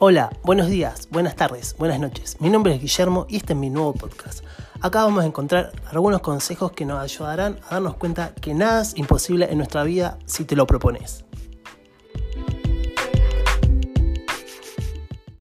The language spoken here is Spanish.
Hola, buenos días, buenas tardes, buenas noches. Mi nombre es Guillermo y este es mi nuevo podcast. Acá vamos a encontrar algunos consejos que nos ayudarán a darnos cuenta que nada es imposible en nuestra vida si te lo propones.